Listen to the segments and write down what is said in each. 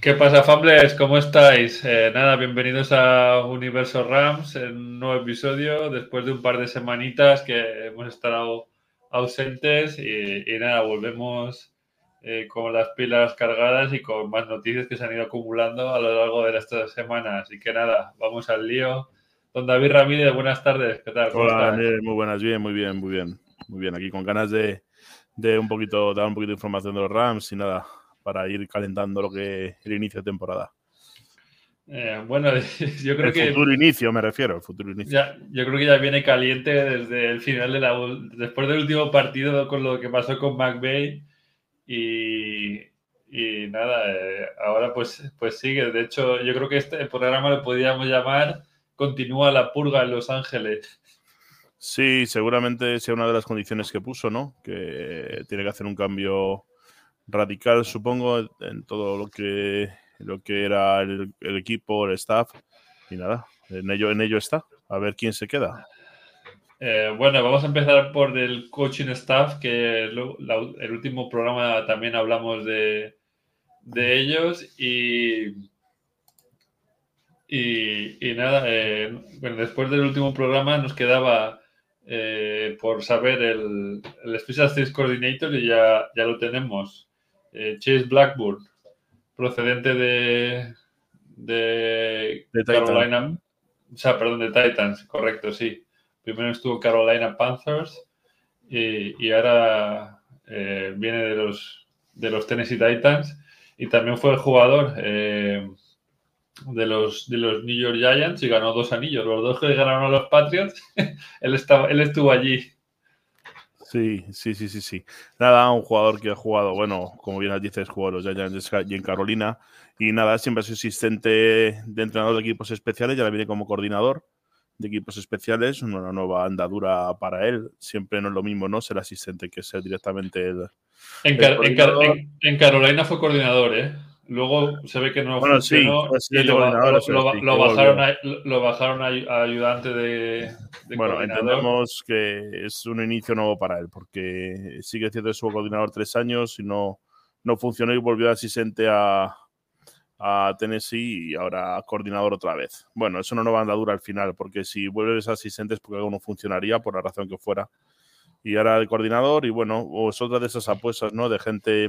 ¿Qué pasa, Fambles? ¿Cómo estáis? Eh, nada, bienvenidos a Universo Rams en un nuevo episodio después de un par de semanitas que hemos estado ausentes y, nada, volvemos eh, con las pilas cargadas y con más noticias que se han ido acumulando a lo largo de estas semanas. Así que nada, vamos al lío. Don David Ramírez, buenas tardes. ¿Qué tal? Hola, muy buenas, bien, muy bien, muy bien. Muy bien, aquí con ganas de, de un poquito, dar un poquito de información de los Rams y nada, para ir calentando lo que el inicio de temporada. Eh, bueno, yo creo que. El futuro inicio, me refiero, el futuro inicio. Ya, yo creo que ya viene caliente desde el final de la. Después del último partido con lo que pasó con McVeigh. Y, y nada, eh, ahora pues, pues sigue. De hecho, yo creo que este programa lo podríamos llamar Continúa la purga en Los Ángeles. Sí, seguramente sea una de las condiciones que puso, ¿no? Que tiene que hacer un cambio radical, supongo, en todo lo que, lo que era el, equipo, el staff. Y nada, en ello, en ello está. A ver quién se queda. Eh, bueno, vamos a empezar por el coaching staff, que el último programa también hablamos de, de ellos. Y, y, nada, eh, bueno, después del último programa nos quedaba eh, por saber el, el Special Sales Coordinator y ya, ya lo tenemos. Eh, Chase Blackburn, procedente de, de, Carolina, o sea, perdón, de Titans, correcto, sí. Primero estuvo Carolina Panthers y, ahora eh, viene de los, de los Tennessee Titans y también fue el jugador eh, de, los, de los New York Giants y ganó dos anillos. Los dos que ganaron a los Patriots, él, estaba, él estuvo allí. Sí, sí, sí, sí, sí. Nada, un jugador que ha jugado, bueno, como bien dices, jugó los Giants y en Carolina. Y nada, siempre ha sido asistente de entrenador de equipos especiales y ahora viene como coordinador de equipos especiales. Una nueva andadura para él. Siempre no es lo mismo, ¿no? Ser asistente que ser directamente el. en Carolina fue coordinador, ¿eh? Luego se ve que no bueno, funcionó y lo, bajaron, a, lo bajaron a, ayudante de, Bueno, entendemos que es un inicio nuevo para él, porque sigue siendo su coordinador tres años y no, no funcionó y volvió asistente a, a Tennessee y ahora coordinador otra vez. Bueno, es una nueva andadura al final, porque si vuelves asistente es porque algo no funcionaría, por la razón que fuera. Y ahora el coordinador, y bueno, es otra de esas apuestas, ¿no? De gente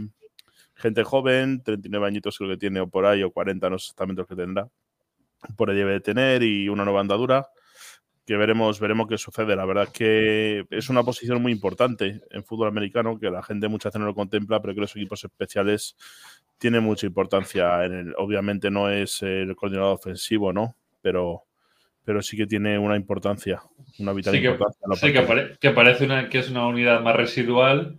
gente joven, 39 añitos creo que tiene o por ahí, o 40, no sé exactamente lo que tendrá. Por ahí debe de tener y una nueva andadura que veremos, veremos qué sucede. La verdad es que es una posición muy importante en fútbol americano que la gente muchas veces no lo contempla, pero que los equipos especiales tienen mucha importancia. En el, obviamente no es el coordinador ofensivo, ¿no? Pero, pero sí que tiene una importancia, una vital importancia. Sí, que, parece una, que es una unidad más residual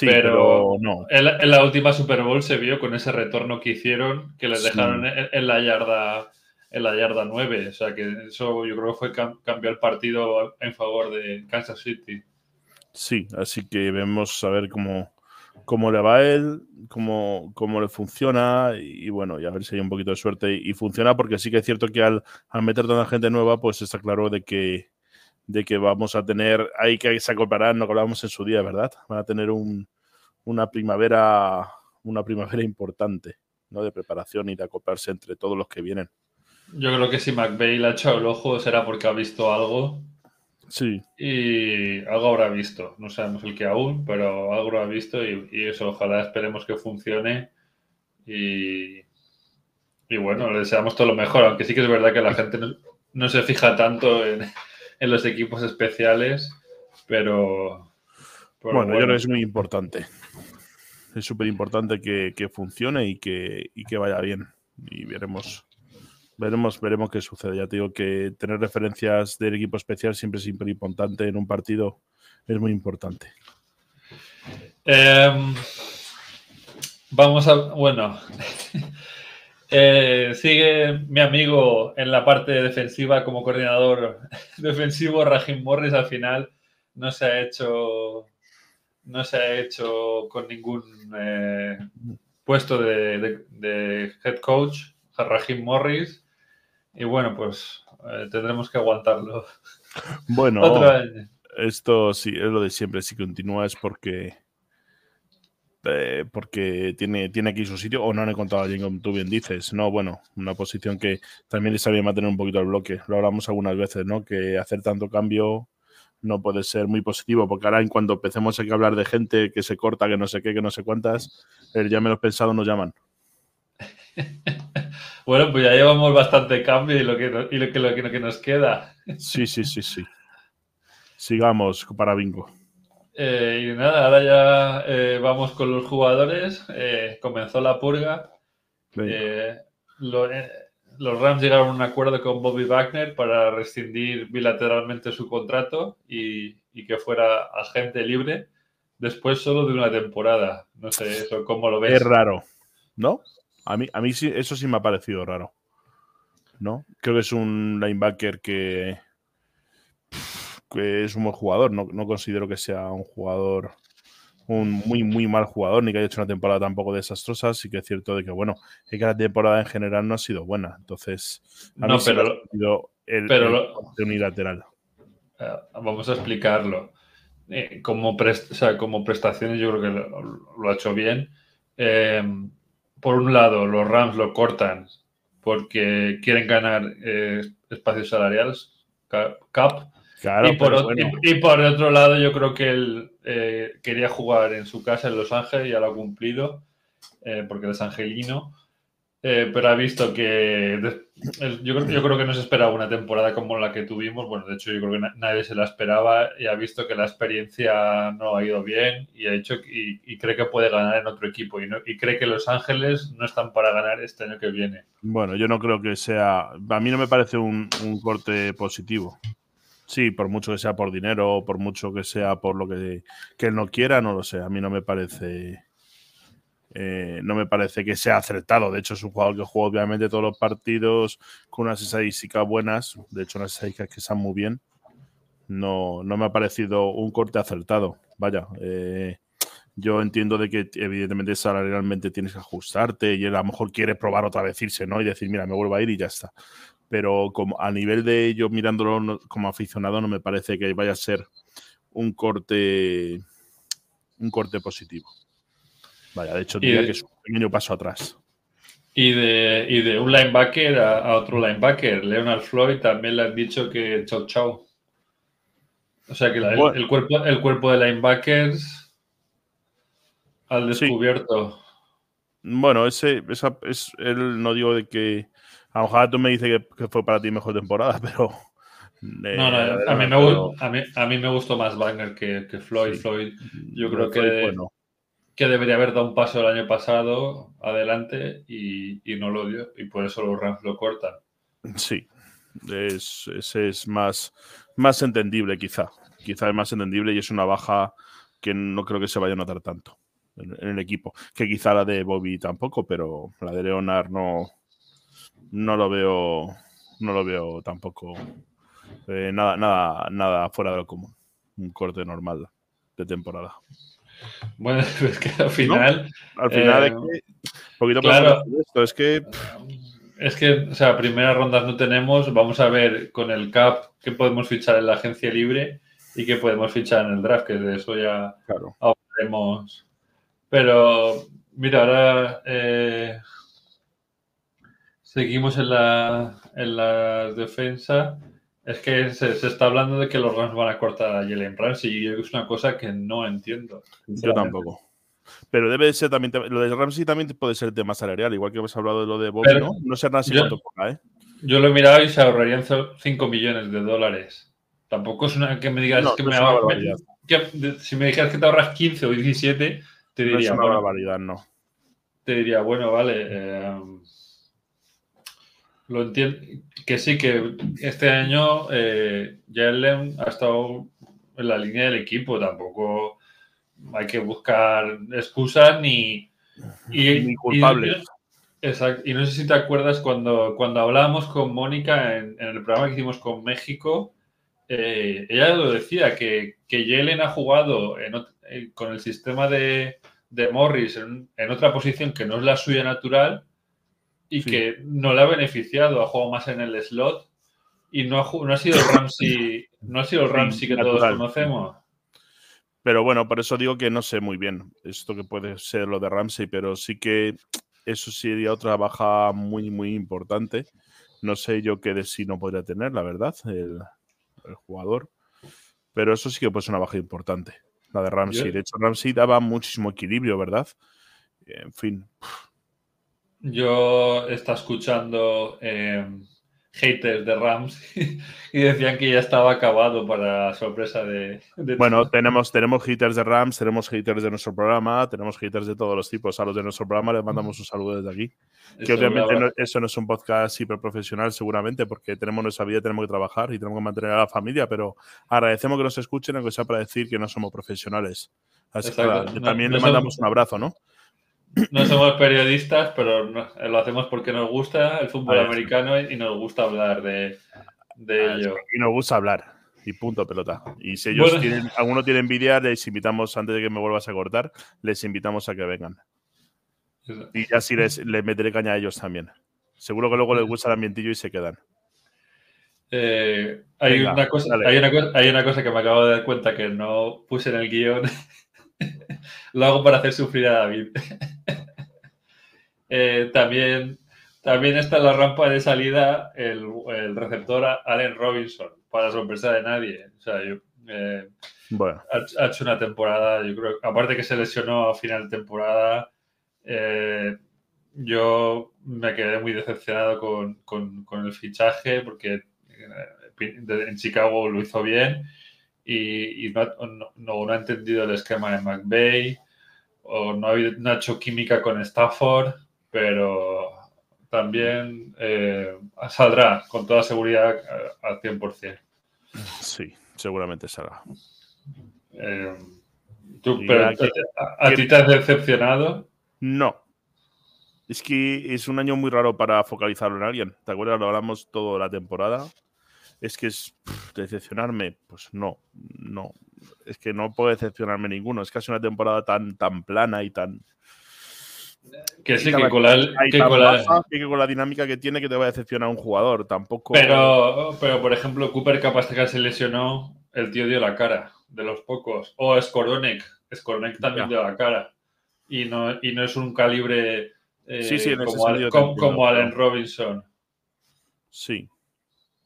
pero, no. En la, última Super Bowl se vio con ese retorno que hicieron, que les dejaron en, la yarda en la yarda 9. O sea que eso yo creo que fue cambiar el partido en favor de Kansas City. Sí, así que vemos a ver cómo, cómo le va a él, cómo, cómo le funciona y, bueno, y a ver si hay un poquito de suerte y, funciona porque sí que es cierto que al, al meter tanta gente nueva, pues está claro de que de que vamos a tener, hay que se acoplarán, no hablábamos en su día, ¿verdad? Van a tener un, una primavera, una primavera importante, ¿no? De preparación y de acoplarse entre todos los que vienen. Yo creo que si McVeigh le ha echado el ojo será porque ha visto algo. Sí. Y algo habrá visto. No sabemos el que aún, pero algo ha visto y, eso, ojalá esperemos que funcione. Y, y bueno, le deseamos todo lo mejor, aunque sí que es verdad que la gente no se fija tanto en, en los equipos especiales, pero... bueno, yo creo que es muy importante. Es súper importante que, funcione y que, que vaya bien. Y veremos, veremos, veremos qué sucede. Ya te digo que tener referencias del equipo especial siempre es súper importante en un partido. Es muy importante. Em, vamos a. Bueno. Eh, sigue mi amigo en la parte defensiva como coordinador defensivo, Rajim Morris, al final no se ha hecho no se ha hecho con ningún eh, puesto de, head coach, Rajim Morris, y bueno, pues eh, tendremos que aguantarlo. Bueno, esto sí es lo de siempre, si continúa es porque eh, porque tiene, tiene aquí su sitio, o no han encontrado a alguien, como tú bien dices. No, bueno, una posición que también les sabía mantener un poquito el bloque. Lo hablamos algunas veces, ¿no? Que hacer tanto cambio no puede ser muy positivo, porque ahora en cuando empecemos a hablar de gente que se corta, que no sé qué, que no sé cuántas, el ya menos pensado nos llaman. bueno, pues ya llevamos bastante cambio y lo que, y lo que, lo que nos queda. sí, sí, sí, sí. Sigamos para Bingo. Eh, y nada, ahora ya eh, vamos con los jugadores. Eh, comenzó la purga. los Rams llegaron a un acuerdo con Bobby Wagner para rescindir bilateralmente su contrato y, que fuera agente libre después solo de una temporada. No sé, eso cómo lo ves. Es raro, ¿no? A mí, a mí sí, eso sí me ha parecido raro. ¿No? Creo que es un linebacker que que es un buen jugador. No, considero que sea un jugador, un muy, muy mal jugador, ni que haya hecho una temporada tampoco desastrosa. Sí que es cierto de que, bueno, es que la temporada en general no ha sido buena. Entonces, no, pero, el, pero unilateral. Eh, vamos a explicarlo. Eh, como, como prestaciones, yo creo que lo, ha hecho bien. Eh, por un lado, los Rams lo cortan porque quieren ganar espacios salariales, cap, y, por, otro lado, yo creo que él eh, quería jugar en su casa en Los Ángeles, ya lo ha cumplido, eh, porque es angelino. Eh, pero ha visto que yo, yo, creo que no se esperaba una temporada como la que tuvimos. Bueno, de hecho, yo creo que nadie se la esperaba y ha visto que la experiencia no ha ido bien y ha hecho y, cree que puede ganar en otro equipo y, y, cree que Los Ángeles no están para ganar este año que viene. Bueno, yo no creo que sea. A mí no me parece un, un corte positivo. Sí, por mucho que sea por dinero, por mucho que sea por lo que, él no quiera, no lo sé. A mí no me parece. Eh, no me parece que sea acertado. De hecho, es un jugador que juega obviamente todos los partidos con unas estadísticas buenas. De hecho, unas estadísticas que están muy bien. No, no me ha parecido un corte acertado. Vaya, eh, yo entiendo de que evidentemente salarialmente tienes que ajustarte y él a lo mejor quiere probar otra vez irse, ¿no? Y decir, mira, me vuelvo a ir y ya está pero como a nivel de ello mirándolo como aficionado no me parece que vaya a ser un corte un corte positivo. Vaya, de hecho diría que es un pequeño paso atrás. Y de, y de un linebacker a, otro linebacker, Leonard Floyd, también le han dicho que chau chau. O sea que el, cuerpo, el cuerpo de linebackers al descubierto. Bueno, ese, esa, es, él no digo de que a lo mejor tú me dices que, fue para ti mejor temporada, pero. Eh, no, no, a, mí me, a, mí, me, gustó más Wagner que, Floyd. Floyd, yo creo que, que debería haber dado un paso el año pasado adelante y, no lo dio, y por eso los Rams lo cortan. Sí, es, es, más, más entendible, quizá. Quizá es más entendible y es una baja que no creo que se vaya a notar tanto en, en el equipo. Que quizá la de Bobby tampoco, pero la de Leonard no no lo veo, no lo veo tampoco eh, nada, nada, nada fuera de lo común. Un corte normal de temporada. Bueno, es que al final. Al final es eh, que. Poquito claro, esto, es que. Es que, o sea, primeras rondas no tenemos. Vamos a ver con el CAP qué podemos fichar en la agencia libre y qué podemos fichar en el draft, que de eso ya claro. hablaremos. Pero, mira, ahora eh, Seguimos en la, en la defensa. Es que se, está hablando de que los Rams van a cortar a Jalen Ramsey y es una cosa que no entiendo. Yo tampoco. Pero debe ser también. Lo de Ramsey también puede ser tema salarial, igual que hemos hablado de lo de Bobby, ¿no? No sé nada si cuánto ¿eh? Yo lo he mirado y se ahorrarían 5 millones de dólares. Tampoco es una que me digas que me, Si me dijeras que te ahorras 15 o 17, te diría. No es una barbaridad, no. Te diría, bueno, vale. Eh, lo entiendo. Que sí, que este año eh, Jalen ha estado en la línea del equipo. Tampoco hay que buscar excusas ni, y, culpables. exacto. Y no sé si te acuerdas cuando, cuando hablábamos con Mónica en, el programa que hicimos con México. Eh, ella lo decía, que, que Jalen ha jugado eh, con el sistema de, Morris en, en, otra posición que no es la suya natural y que no le ha beneficiado, ha jugado más en el slot y no ha, no ha sido el Ramsey, no ha sido el Ramsey que todos conocemos. Pero bueno, por eso digo que no sé muy bien esto que puede ser lo de Ramsey, pero sí que eso sería otra baja muy, muy importante. No sé yo qué de sí no podría tener, la verdad, el, jugador. Pero eso sí que puede ser una baja importante, la de Ramsey. De hecho, Ramsey daba muchísimo equilibrio, ¿verdad? En fin. Yo estaba escuchando eh, haters de Rams y decían que ya estaba acabado para sorpresa de, bueno tenemos tenemos haters de Rams tenemos haters de nuestro programa tenemos haters de todos los tipos. A los de nuestro programa les mandamos un saludo desde aquí que obviamente eso no es un podcast hiper profesional seguramente porque tenemos nuestra vida tenemos que trabajar y tenemos que mantener a la familia pero agradecemos que nos escuchen aunque sea para decir que no somos profesionales. Así que también le mandamos un abrazo no no somos periodistas, pero lo hacemos porque nos gusta el fútbol americano y nos gusta hablar de, de ello. Y nos gusta hablar. Y punto, pelota. Y si ellos tienen, alguno tiene envidia, les invitamos, antes de que me vuelvas a cortar, les invitamos a que vengan. Y así les, les meteré caña a ellos también. Seguro que luego les gusta el ambientillo y se quedan. Eh, hay, una cosa, hay, una cosa, hay una cosa que me acabo de dar cuenta que no puse en el guion Lo hago para hacer sufrir a David. Eh, también, también está en la rampa de salida el, receptor Allen Robinson, para sorpresa de nadie. O sea, eh, ha, hecho una temporada, yo creo, aparte que se lesionó a final de temporada, eh, yo me quedé muy decepcionado con, el fichaje porque en Chicago lo hizo bien y, no, ha entendido el esquema de McVeigh o no ha, hecho química con Stafford, pero también eh, saldrá con toda seguridad al 100%. Sí, seguramente saldrá. Eh, a, ti te has decepcionado? No. Es que es un año muy raro para focalizarlo en alguien. ¿Te acuerdas? Lo hablamos toda la temporada es que es decepcionarme, pues no, no, es que no puedo decepcionarme ninguno, es casi una temporada tan, tan plana y tan... Que sí, que con, la, que, con la, dinámica que tiene que te va a decepcionar un jugador, tampoco... Pero, pero por ejemplo, Cooper capaz que se lesionó, el tío dio la cara, de los pocos. O Skoronek, Skoronek también dio la cara. Y no, y no es un calibre eh, como, como Allen Robinson. Sí.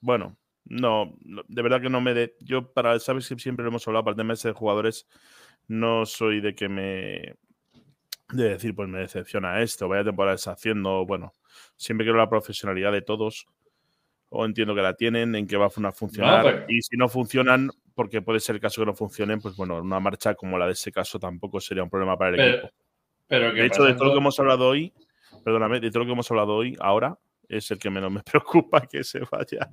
Bueno, no, de verdad que no me de. Yo, para, sabes que siempre lo hemos hablado, para el tema de jugadores, no soy de que me. de decir, pues me decepciona esto, vaya temporada está haciendo. Bueno, siempre quiero la profesionalidad de todos, o entiendo que la tienen, en que va a funcionar. Y si no funcionan, porque puede ser el caso que no funcionen, pues bueno, una marcha como la de ese caso tampoco sería un problema para el equipo. Pero de hecho, de todo lo que hemos hablado hoy, perdóname, de todo lo que hemos hablado hoy, ahora, es el que menos me preocupa que se vaya.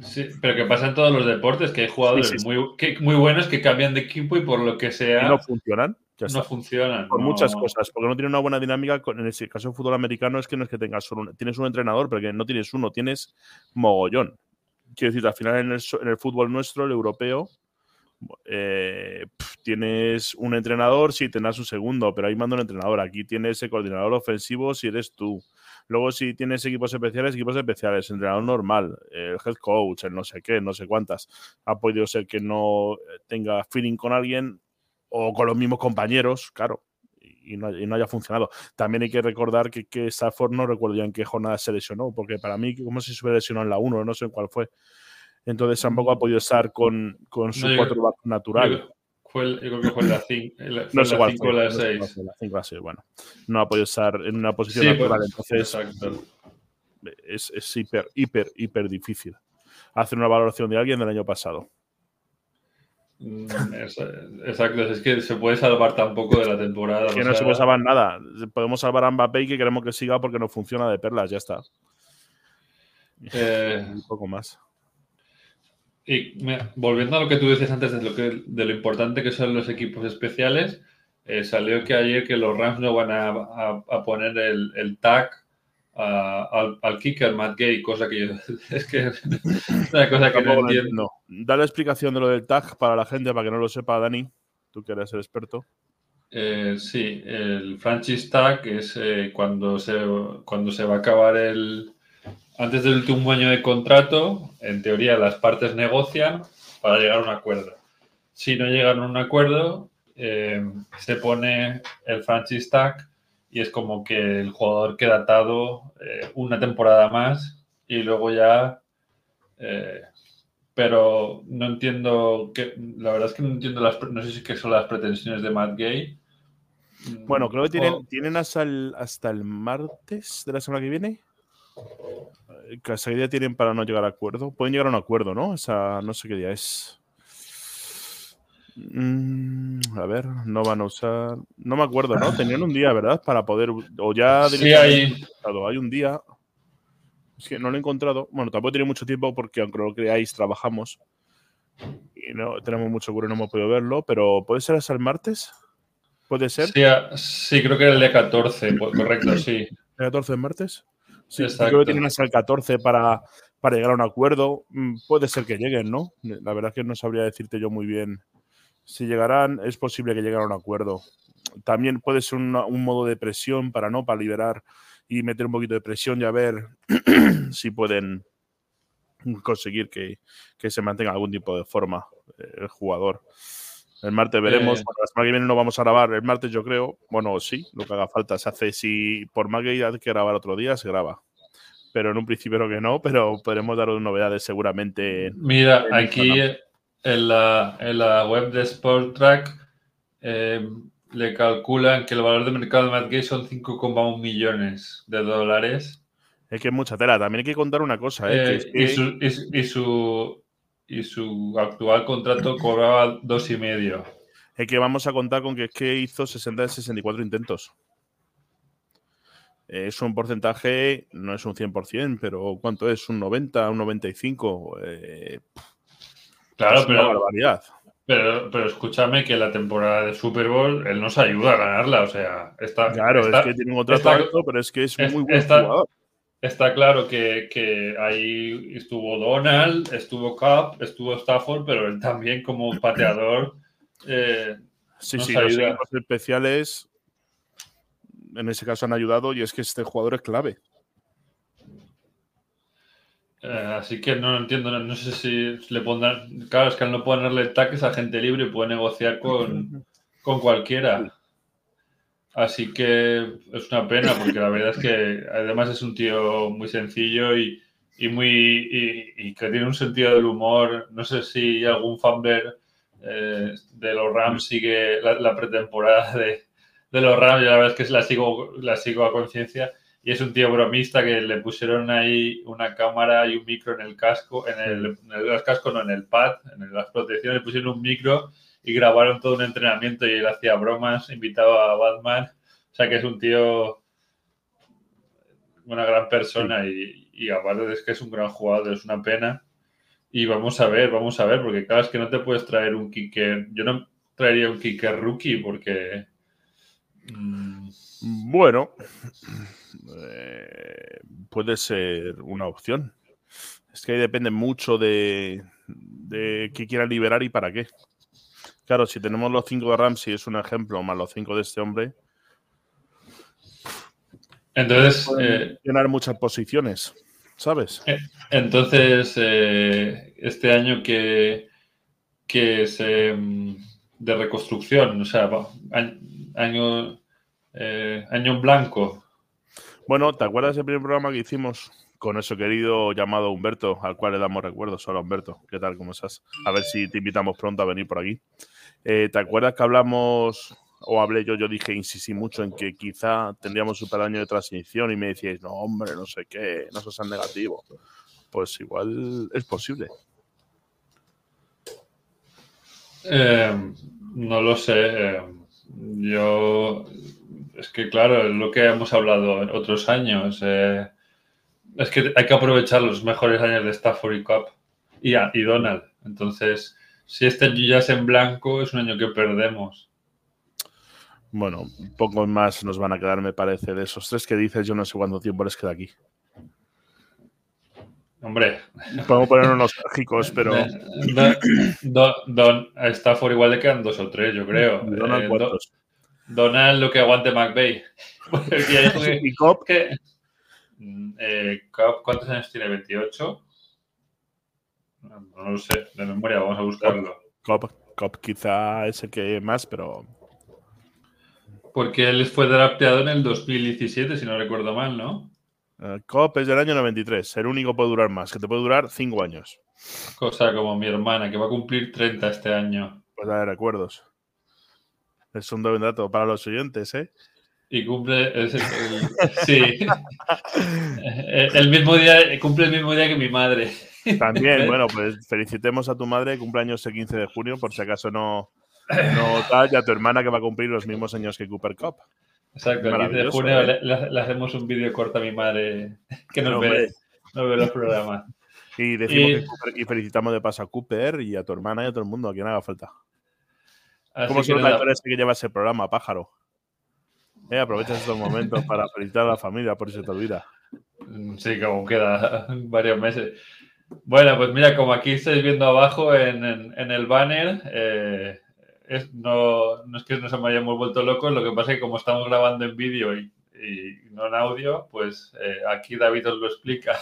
Sí, pero que pasa en todos los deportes, que hay jugadores Muy, muy buenos que cambian de equipo y por lo que sea. no funcionan. no funcionan. Por muchas cosas, porque no tienen una buena dinámica. En el caso del fútbol americano es que no es que tengas solo tienes un entrenador, pero que no tienes uno, tienes mogollón. Quiero decir, al final en el, en el fútbol nuestro, el europeo, eh, tienes un entrenador, sí, tendrás un segundo, pero ahí manda un entrenador. Aquí tienes el coordinador ofensivo si eres tú. Luego, si tienes equipos especiales, equipos especiales, entrenador normal, el head coach, el no sé qué, no sé cuántas. Ha podido ser que no tenga feeling con alguien o con los mismos compañeros, claro, y no, haya funcionado. También hay que recordar que, que Stafford no recuerdo ya en qué jornada se lesionó, porque para mí, como si se hubiera lesionado en la 1, no sé en cuál fue. Entonces tampoco ha podido estar con, con su cuatro natural. Fue el, yo creo que fue la 5 no sé la 5 o la 6. La 5 la 6, bueno. No ha podido estar en una posición sí, natural. Pues, entonces, es, es, hiper, hiper, hiper difícil hacer una valoración de alguien del año pasado. Mm, exacto, es que se puede salvar tampoco de la temporada. que no se puede salvar nada. Podemos salvar a Mbappé y que queremos que siga porque no funciona de perlas, ya está. Eh, un poco más. Y volviendo a lo que tú decías antes de lo, que, de lo importante que son los equipos especiales, eh, salió que ayer que los Rams no van a, poner el, el tag al, al, kicker Matt Gay, cosa que yo, es que es una cosa que no entiendo. Da la explicación de lo del tag para la gente, para que no lo sepa, Dani, tú que eres el experto. Eh, sí, el franchise tag es eh, cuando, se, cuando se va a acabar el, antes del último año de contrato, en teoría las partes negocian para llegar a un acuerdo. si no llegan a un acuerdo, eh, se pone el franchise tag y es como que el jugador queda atado eh, una temporada más y luego ya... Eh, pero no entiendo que la verdad es que no entiendo las no sé si que son las pretensiones de Matt Gay. Bueno, creo que tienen, tienen hasta, el, hasta el martes de la semana que viene. ¿Qué día tienen para no llegar a acuerdo? Pueden llegar a un acuerdo, ¿no? O sea, no sé qué día es. Mm, a ver, no van a usar. No me acuerdo, ¿no? Tenían un día, ¿verdad? Para poder. O ya. Sí, hay. Hay un día. Es que no lo he encontrado. Bueno, tampoco tiene mucho tiempo porque, aunque lo creáis, trabajamos. Y no tenemos mucho curro, no hemos podido verlo. Pero ¿puede ser hasta el martes? ¿Puede ser? Sí, creo que era el día 14, pues, correcto, sí. ¿El 14 de martes? Sí, creo que tienen hasta el 14 para, para llegar a un acuerdo. Mm, puede ser que lleguen, ¿no? La verdad es que no sabría decirte yo muy bien si llegarán, es posible que lleguen a un acuerdo. También puede ser un modo de presión para no, para liberar y meter un poquito de presión y a ver si pueden conseguir que, se mantenga algún tipo de forma eh, el jugador. El martes veremos. Eh. la semana que viene no vamos a grabar. El martes yo creo, bueno, sí, lo que haga falta se hace. Si por Maggie hay que grabar otro día, se graba. Pero en un principio creo que no, pero podremos daros novedades seguramente. Mira, aquí en la, en la web de Sport Track eh, le calculan que el valor de mercado de Matt Gay son 5,1 millones de dólares. Es que es mucha tela. También hay que contar una cosa. ¿eh? Eh, y, su, y, su, y, su, actual contrato cobraba dos y medio. Es que vamos a contar con que es que hizo 60 de 64 intentos. Es un porcentaje, no es un 100%, pero ¿cuánto es? ¿Un 90, un 95? Eh, Claro, pero, pero, pero, escúchame que la temporada de Super Bowl él nos ayuda a ganarla. O sea, está. Claro, es que tiene un contrato alto, pero es que es, muy buen jugador. Está claro que, que, ahí estuvo Donald, estuvo Cup, estuvo Stafford, pero él también como pateador. Eh, sí, sí, los equipos especiales en ese caso han ayudado y es que este jugador es clave. Eh, así que no entiendo, no, sé si le pondrán. Claro, es que al no ponerle taques a gente libre puede negociar con, cualquiera. Así que es una pena porque la verdad es que además es un tío muy sencillo y, muy y, que tiene un sentido del humor. No sé si algún fanber eh, de los Rams sigue la, pretemporada de, de, los Rams. y la verdad es que la sigo, la sigo a conciencia y es un tío bromista que le pusieron ahí una cámara y un micro en el casco, en el, en el casco, no en el pad, en las protecciones, le pusieron un micro y grabaron todo un entrenamiento y él hacía bromas, invitaba a Batman. O sea que es un tío, una gran persona y, y aparte es que es un gran jugador, es una pena. Y vamos a ver, vamos a ver, porque claro, es que no te puedes traer un kicker. Yo no traería un kicker rookie porque. Mm, bueno, eh, puede ser una opción. Es que depende mucho de, de qué quieran liberar y para qué. Claro, si tenemos los cinco de Ramsey, es un ejemplo, más los cinco de este hombre. Entonces. Eh, llenar muchas posiciones, ¿sabes? Eh, entonces, este año que, que es de reconstrucción, o sea, año, año en blanco, bueno, ¿te acuerdas del primer programa que hicimos con eso querido llamado Humberto, al cual le damos recuerdos? Hola Humberto, ¿qué tal? ¿Cómo estás? A ver si te invitamos pronto a venir por aquí. Eh, ¿Te acuerdas que hablamos, o hablé yo, yo dije, insistí mucho en que quizá tendríamos super año de transición y me decíais, no hombre, no sé qué, no tan negativo. Pues igual es posible. Eh, no lo sé. Eh, yo es que claro, es lo que hemos hablado en otros años. Es que hay que aprovechar los mejores años de Stafford y Cup y, y Donald. Entonces, si este año ya es en blanco, es un año que perdemos. Bueno, pocos más nos van a quedar, me parece. De esos tres que dices, yo no sé cuánto tiempo les queda aquí. Hombre. Podemos ponernos nostálgicos, pero. Don, Don, Stafford igual le quedan dos o tres, yo creo. Donald, eh, Donald lo que aguante McVeigh. ¿Y mm, eh, Cop, ¿cuántos años tiene? ¿28? No, lo sé, de memoria, vamos a buscarlo. Cop Cop quizá es el que más, pero. Porque él fue drafteado en el 2017, si no recuerdo mal, ¿no? Uh, Cop es del año 93. El único puede durar más, que te puede durar 5 años. Cosa como mi hermana, que va a cumplir 30 este año. Pues de recuerdos. Es un buen dato para los oyentes, ¿eh? Y cumple. El, el, sí. el mismo día, cumple el mismo día que mi madre. También, bueno, pues felicitemos a tu madre, cumpleaños el 15 de junio, por si acaso no, no tal, y a tu hermana que va a cumplir los mismos años que Cooper Cup. Exacto, el 15 de junio ¿eh? le, le, hacemos un vídeo corto a mi madre que nos, no, ve, nos ve los programas. Y, decimos y... Que Cooper, y felicitamos de paso a Cooper y a tu hermana y a todo el mundo, a quien haga falta. Así ¿Cómo son la... que lleva ese programa, pájaro? Eh, aprovechas estos momentos para felicitar a la familia, por si se te olvida. Sí, como queda varios meses. Bueno, pues mira, como aquí estáis viendo abajo en, el banner, eh, es, no, no, es que nos hayamos vuelto locos, lo que pasa es que como estamos grabando en vídeo y, y, no en audio, pues eh, aquí David os lo explica.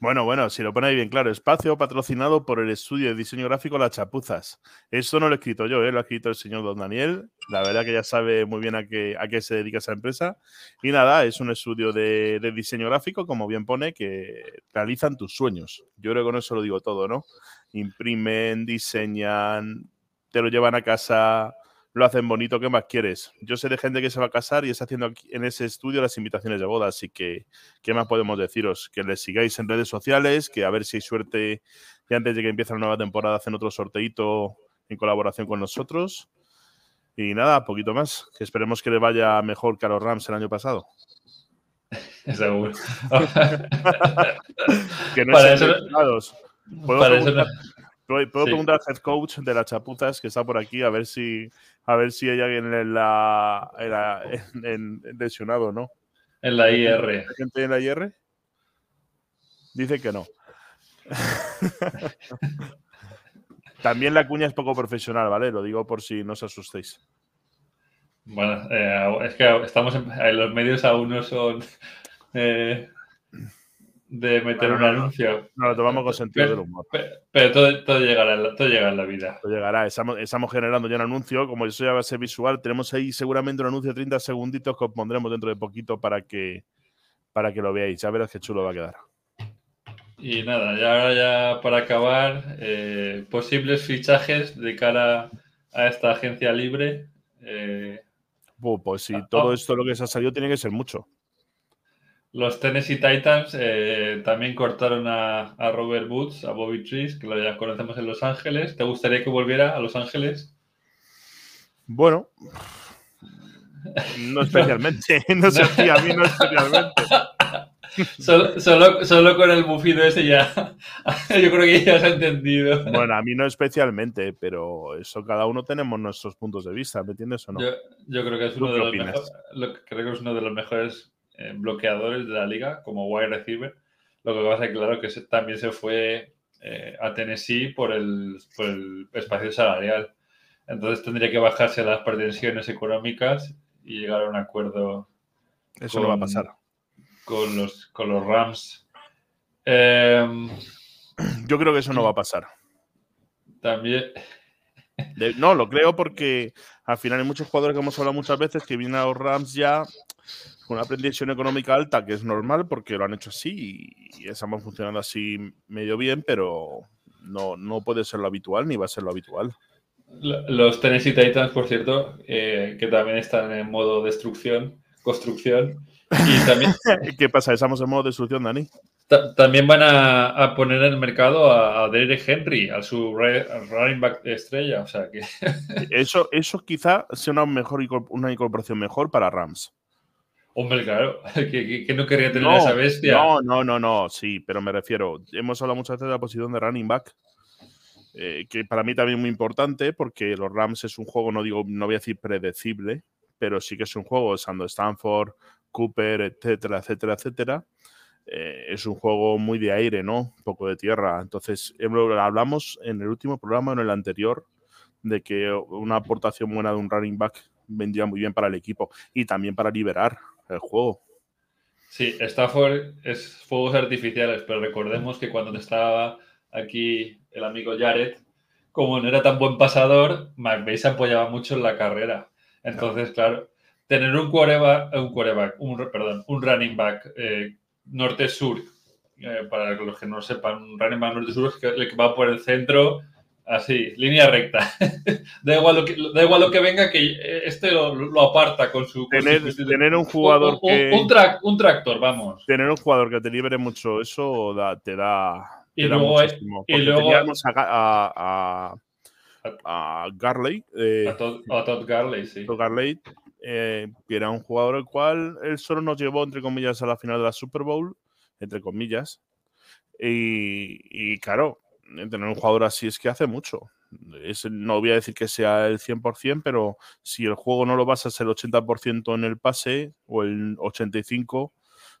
Bueno, bueno, si lo ponéis bien claro, espacio patrocinado por el estudio de diseño gráfico Las Chapuzas. Esto no lo he escrito yo, ¿eh? lo ha escrito el señor Don Daniel. La verdad que ya sabe muy bien a qué, a qué se dedica esa empresa. Y nada, es un estudio de, de, diseño gráfico, como bien pone, que realizan tus sueños. Yo creo que con eso lo digo todo, ¿no? Imprimen, diseñan, te lo llevan a casa, lo hacen bonito, ¿qué más quieres? Yo sé de gente que se va a casar y está haciendo aquí, en ese estudio las invitaciones de boda, así que, ¿qué más podemos deciros? Que les sigáis en redes sociales, que a ver si hay suerte y antes de que empiece la nueva temporada hacen otro sorteito en colaboración con nosotros. Y nada, poquito más, que esperemos que le vaya mejor que a los Rams el año pasado. Seguro. que no para eso, para eso no, Puedo sí. preguntar al head coach de las chapuzas que está por aquí a ver si a ver si hay alguien en la, en la en, en lesionado, ¿no? En la IR. ¿Hay gente en la IR? Dice que no. También la cuña es poco profesional, ¿vale? Lo digo por si no os asustéis. Bueno, eh, es que estamos en, los medios aún no son eh, de meter un anuncio. No, lo tomamos con sentido pero, del humor. Pero, pero todo, todo, llegará, todo llega en la vida. Todo llegará. Estamos, estamos, generando ya un anuncio. Como eso ya va a ser visual, tenemos ahí seguramente un anuncio de 30 segunditos que os pondremos dentro de poquito para que, para que lo veáis. Ya verás qué chulo va a quedar. Y nada, ya ahora ya para acabar, eh, posibles fichajes de cara a esta agencia libre. Eh, pues si todo esto lo que se ha salido tiene que ser mucho. Los Tennessee Titans eh, también cortaron a, a, Robert Woods, a Bobby Trees, que lo ya conocemos en Los Ángeles. ¿Te gustaría que volviera a Los Ángeles? Bueno, no especialmente. no sé, no. a mí no especialmente. Solo, solo, solo, con el bufido ese ya. Yo creo que ya has entendido. Bueno, a mí no especialmente, pero eso cada uno tenemos nuestros puntos de vista, ¿me entiendes o no? Yo, yo creo, que es uno de los mejores, creo que es uno de los mejores eh, bloqueadores de la liga como wide receiver. Lo que pasa es claro que se, también se fue eh, a Tennessee por el, por el, espacio salarial. Entonces tendría que bajarse las pretensiones económicas y llegar a un acuerdo. Eso con, no va a pasar. Con los, con los Rams. Eh, Yo creo que eso no va a pasar. También. De, no, lo creo porque al final hay muchos jugadores que hemos hablado muchas veces que vienen a los Rams ya con una pretensión económica alta, que es normal porque lo han hecho así y estamos funcionando así medio bien, pero no, no puede ser lo habitual ni va a ser lo habitual. Los Tennessee Titans, por cierto, eh, que también están en modo destrucción, construcción. Y también, ¿Qué pasa? ¿Estamos en modo destrucción, Dani? También van a, a, poner en el mercado a, a Derek Henry, a su running back estrella. O sea que... eso, eso quizá sea una, mejor, una incorporación mejor para Rams. Hombre, claro, que, que, no quería tener no, esa bestia. No, no, no, no, sí, pero me refiero, hemos hablado muchas veces de la posición de running back, eh, que para mí también es muy importante porque los Rams es un juego, no digo, no voy a decir predecible, pero sí que es un juego, usando Stanford, Cooper, etcétera, etcétera, etcétera. Eh, es un juego muy de aire, ¿no? Poco de tierra. Entonces, hablamos en el último programa, en el anterior, de que una aportación buena de un running back vendría muy bien para el equipo y también para liberar el juego. Sí, Stafford es fuegos artificiales, pero recordemos que cuando estaba aquí el amigo Jared, como no era tan buen pasador, McVeigh se apoyaba mucho en la carrera. Entonces, claro, tener un quarterback, un, quarterback, un, perdón, un running back eh, norte-sur, eh, para los que no sepan, un running back norte-sur es el que va por el centro, así, línea recta. da, igual lo que, da igual lo que venga, que este lo, aparta con su... Tener, tener un jugador que... Un, un, tractor, vamos. Tener un jugador que te libre mucho, eso te da... y luego, y luego a, a, Garley. Eh, a, Todd, Garley, sí. Todd Garley, eh, era un jugador el cual él solo nos llevó, entre comillas, a la final de la Super Bowl, entre comillas. Y, claro, tener un jugador así es que hace mucho. Es, no voy a decir que sea el 100%, pero si el juego no lo basas el 80% en el pase o el 85%,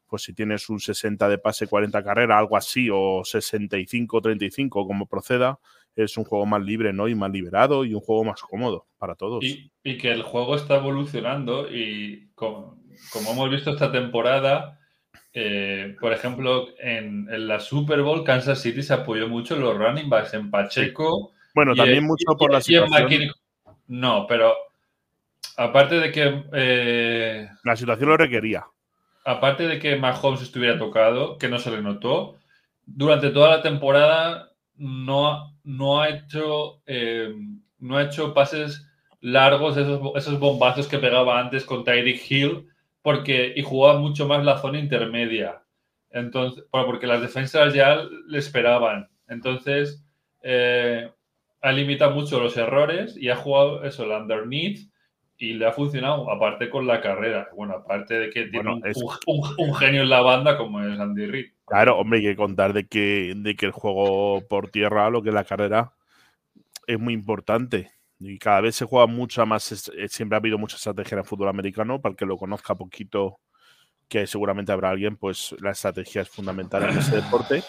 pues si tienes un 60 de pase, 40 carrera, algo así, o 65-35, como proceda, es un juego más libre, ¿no? Y más liberado y un juego más cómodo para todos. Y, que el juego está evolucionando y como, hemos visto esta temporada, eh, por ejemplo, en, la Super Bowl, Kansas City se apoyó mucho en los running backs, en Pacheco. Bueno, también mucho por la situación. No, pero aparte de que... Eh, la situación lo requería. Aparte de que Mahomes estuviera tocado, que no se le notó, durante toda la temporada no, no ha hecho, eh, no ha hecho pases largos, esos, esos bombazos que pegaba antes con Tyreek Hill, porque, y jugaba mucho más la zona intermedia. Entonces, porque las defensas ya le esperaban. Entonces, eh, ha limitado mucho los errores y ha jugado eso, el underneath, y le ha funcionado, aparte con la carrera. Bueno, aparte de que tiene un, genio en la banda como es Andy Reid. Claro, hombre, hay que contar de que, de que el juego por tierra, lo que es la carrera, es muy importante. Y cada vez se juega mucha más, siempre ha habido mucha estrategia en el fútbol americano, para el que lo conozca poquito, que seguramente habrá alguien, pues la estrategia es fundamental en ese deporte.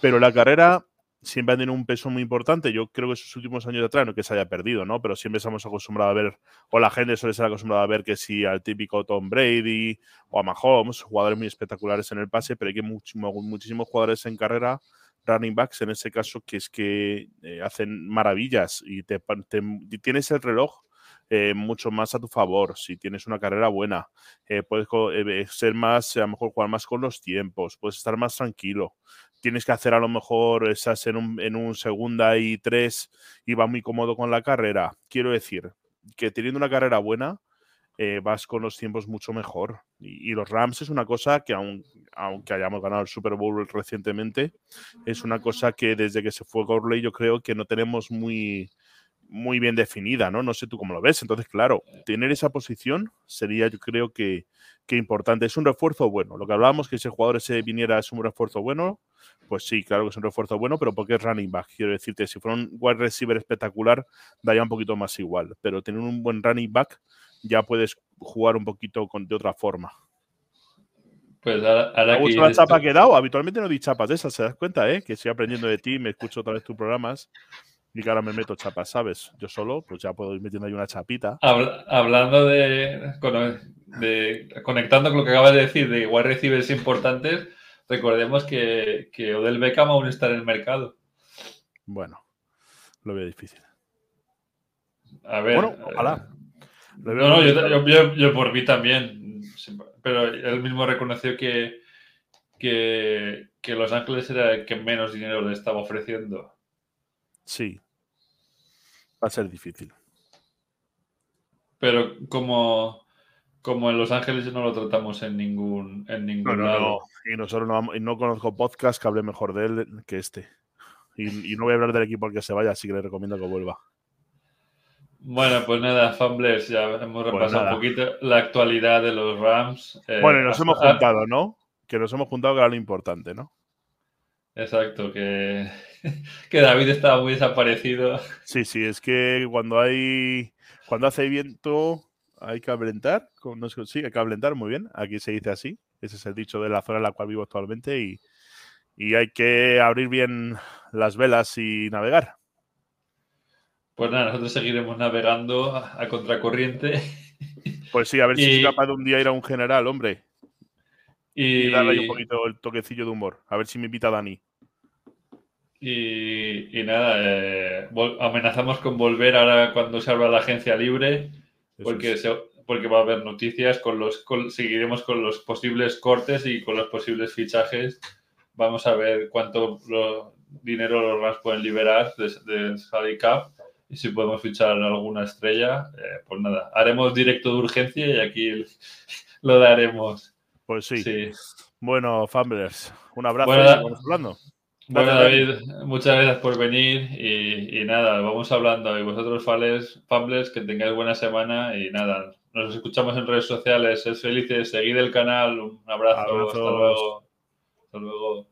Pero la carrera siempre ha tenido un peso muy importante. Yo creo que esos últimos años de atrás, no que se haya perdido, ¿no? Pero siempre estamos acostumbrados a ver, o la gente suele ser acostumbrada a ver que si al típico Tom Brady o a Mahomes, jugadores muy espectaculares en el pase, pero hay que muchísimos jugadores en carrera, running backs en ese caso, que es que eh, hacen maravillas y te, tienes el reloj. Eh, mucho más a tu favor, si tienes una carrera buena, eh, puedes ser más, a lo mejor jugar más con los tiempos, puedes estar más tranquilo, tienes que hacer a lo mejor esas en un, en un segunda y tres y va muy cómodo con la carrera. Quiero decir que teniendo una carrera buena, eh, vas con los tiempos mucho mejor. Y, los Rams es una cosa que, aunque hayamos ganado el Super Bowl recientemente, es una cosa que desde que se fue Gorley yo creo que no tenemos muy, muy bien definida, ¿no? No sé tú cómo lo ves. Entonces, claro, tener esa posición sería, yo creo que, que importante. Es un refuerzo bueno. Lo que hablábamos, que ese jugador ese viniera es un refuerzo bueno pues sí, claro que es un refuerzo bueno, pero porque es running back. Quiero decirte, si fuera un wide receiver espectacular, daría un poquito más igual. Pero tener un buen running back, ya puedes jugar un poquito con, de otra forma. Pues ahora, ¿Te la chapa que he dado? Habitualmente no di chapas de esas, ¿se das cuenta, eh? Que estoy aprendiendo de ti, me escucho otra vez tus programas y que ahora me meto chapas, ¿sabes? Yo solo, pues ya puedo ir metiendo ahí una chapita. hablando de, de, Conectando con lo que acabas de decir de wide receivers importantes, Recordemos que, que Odell Beckham aún está en el mercado. Bueno, lo veo difícil. A ver. Bueno, ojalá. no, no, yo, yo, por mí también. Pero él mismo reconoció que, que, que, Los Ángeles era el que menos dinero le estaba ofreciendo. Sí. Va a ser difícil. Pero como, como en Los Ángeles no lo tratamos en ningún, en ningún no, lado. No. Y nosotros no, no, conozco podcast que hable mejor de él que este. Y, no voy a hablar del equipo al que se vaya, así que le recomiendo que vuelva. Bueno, pues nada, Fumblers, ya hemos pues repasado un poquito la actualidad de los Rams. Eh, bueno, y nos hemos juntado, ¿no? Que nos hemos juntado que era lo importante, ¿no? Exacto, que, que David estaba muy desaparecido. Sí, sí, es que cuando hay cuando hace viento hay que ablentar, no sí, hay que ablentar, muy bien, aquí se dice así, ese es el dicho de la zona en la cual vivo actualmente y, hay que abrir bien las velas y navegar. Pues nada, nosotros seguiremos navegando a, contracorriente. Pues sí, a ver si es capaz de un día ir a un general, hombre. Y, darle un poquito el toquecillo de humor. A ver si me invita Dani. Y, nada, eh, amenazamos con volver ahora cuando se abra la agencia libre, porque, porque va a haber noticias, con los, seguiremos con los posibles cortes y con los posibles fichajes. Vamos a ver cuánto dinero los Rams pueden liberar de, de Cup y si podemos fichar alguna estrella, eh, pues nada, haremos directo de urgencia y aquí lo daremos. Pues sí. Bueno, Famblers, un abrazo y vamos hablando. Bueno, David, muchas gracias por venir y, nada, vamos hablando. Y vosotros, Famblers, que tengáis buena semana y nada, nos escuchamos en redes sociales. Es felices, seguid el canal. Un abrazo. Hasta luego. Hasta luego.